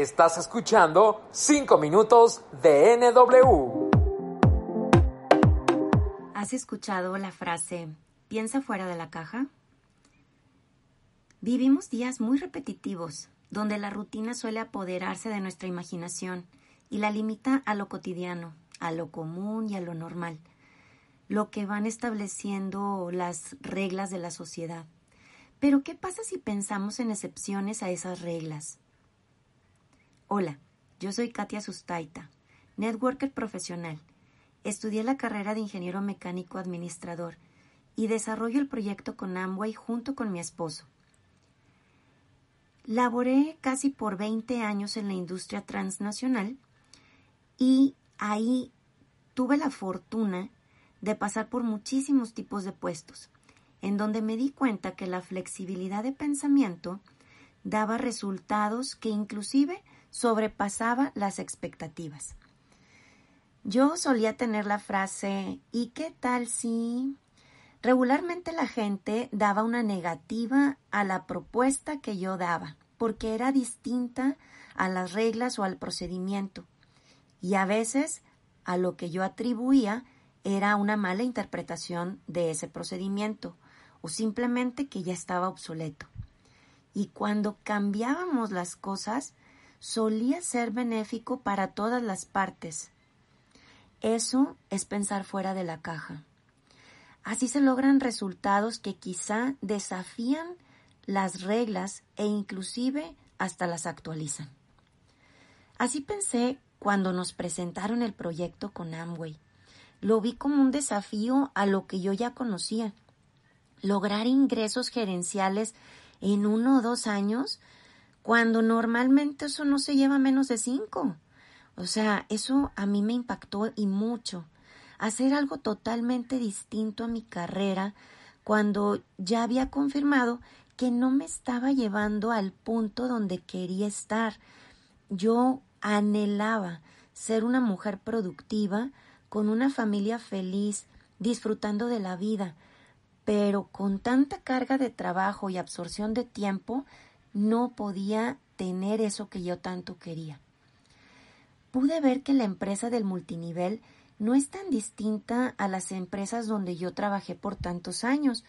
Estás escuchando 5 minutos de NW. ¿Has escuchado la frase piensa fuera de la caja? Vivimos días muy repetitivos, donde la rutina suele apoderarse de nuestra imaginación y la limita a lo cotidiano, a lo común y a lo normal, lo que van estableciendo las reglas de la sociedad. Pero ¿qué pasa si pensamos en excepciones a esas reglas? Hola, yo soy Katia Sustaita, networker profesional. Estudié la carrera de ingeniero mecánico administrador y desarrollo el proyecto con Amway junto con mi esposo. Laboré casi por 20 años en la industria transnacional y ahí tuve la fortuna de pasar por muchísimos tipos de puestos en donde me di cuenta que la flexibilidad de pensamiento daba resultados que inclusive sobrepasaba las expectativas. Yo solía tener la frase ¿y qué tal si? Regularmente la gente daba una negativa a la propuesta que yo daba, porque era distinta a las reglas o al procedimiento, y a veces a lo que yo atribuía era una mala interpretación de ese procedimiento o simplemente que ya estaba obsoleto. Y cuando cambiábamos las cosas, solía ser benéfico para todas las partes. Eso es pensar fuera de la caja. Así se logran resultados que quizá desafían las reglas e inclusive hasta las actualizan. Así pensé cuando nos presentaron el proyecto con Amway. Lo vi como un desafío a lo que yo ya conocía lograr ingresos gerenciales en uno o dos años, cuando normalmente eso no se lleva menos de cinco. O sea, eso a mí me impactó y mucho. Hacer algo totalmente distinto a mi carrera cuando ya había confirmado que no me estaba llevando al punto donde quería estar. Yo anhelaba ser una mujer productiva, con una familia feliz, disfrutando de la vida, pero con tanta carga de trabajo y absorción de tiempo no podía tener eso que yo tanto quería. Pude ver que la empresa del multinivel no es tan distinta a las empresas donde yo trabajé por tantos años,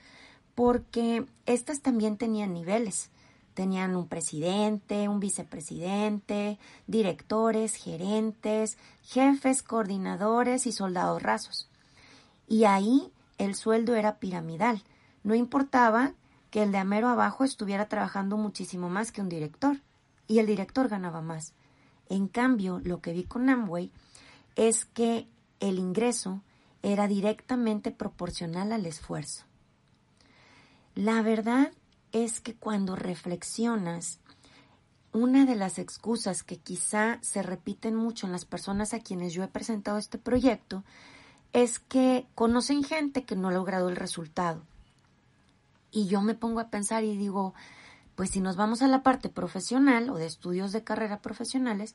porque éstas también tenían niveles. Tenían un presidente, un vicepresidente, directores, gerentes, jefes, coordinadores y soldados rasos. Y ahí el sueldo era piramidal. No importaba que el de Amero abajo estuviera trabajando muchísimo más que un director, y el director ganaba más. En cambio, lo que vi con Amway es que el ingreso era directamente proporcional al esfuerzo. La verdad es que cuando reflexionas, una de las excusas que quizá se repiten mucho en las personas a quienes yo he presentado este proyecto es que conocen gente que no ha logrado el resultado. Y yo me pongo a pensar y digo, pues si nos vamos a la parte profesional o de estudios de carrera profesionales,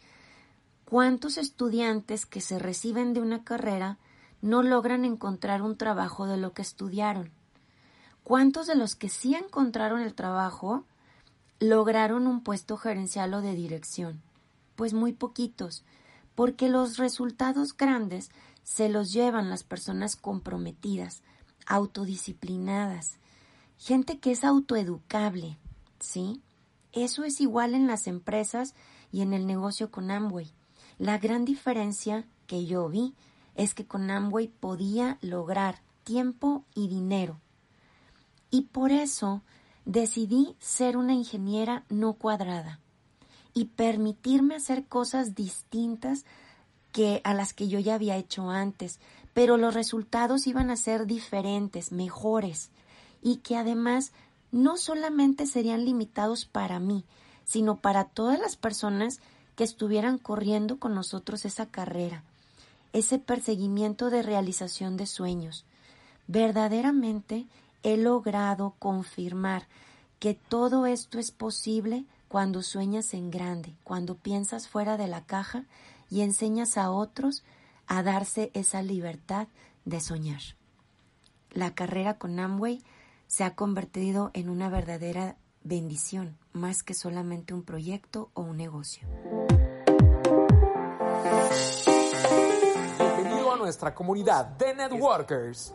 ¿cuántos estudiantes que se reciben de una carrera no logran encontrar un trabajo de lo que estudiaron? ¿Cuántos de los que sí encontraron el trabajo lograron un puesto gerencial o de dirección? Pues muy poquitos, porque los resultados grandes se los llevan las personas comprometidas, autodisciplinadas, gente que es autoeducable, ¿sí? Eso es igual en las empresas y en el negocio con Amway. La gran diferencia que yo vi es que con Amway podía lograr tiempo y dinero. Y por eso decidí ser una ingeniera no cuadrada y permitirme hacer cosas distintas que a las que yo ya había hecho antes, pero los resultados iban a ser diferentes, mejores, y que además no solamente serían limitados para mí, sino para todas las personas que estuvieran corriendo con nosotros esa carrera, ese perseguimiento de realización de sueños. Verdaderamente he logrado confirmar que todo esto es posible cuando sueñas en grande, cuando piensas fuera de la caja y enseñas a otros a darse esa libertad de soñar. La carrera con Amway se ha convertido en una verdadera bendición más que solamente un proyecto o un negocio. Bienvenido a nuestra comunidad de networkers.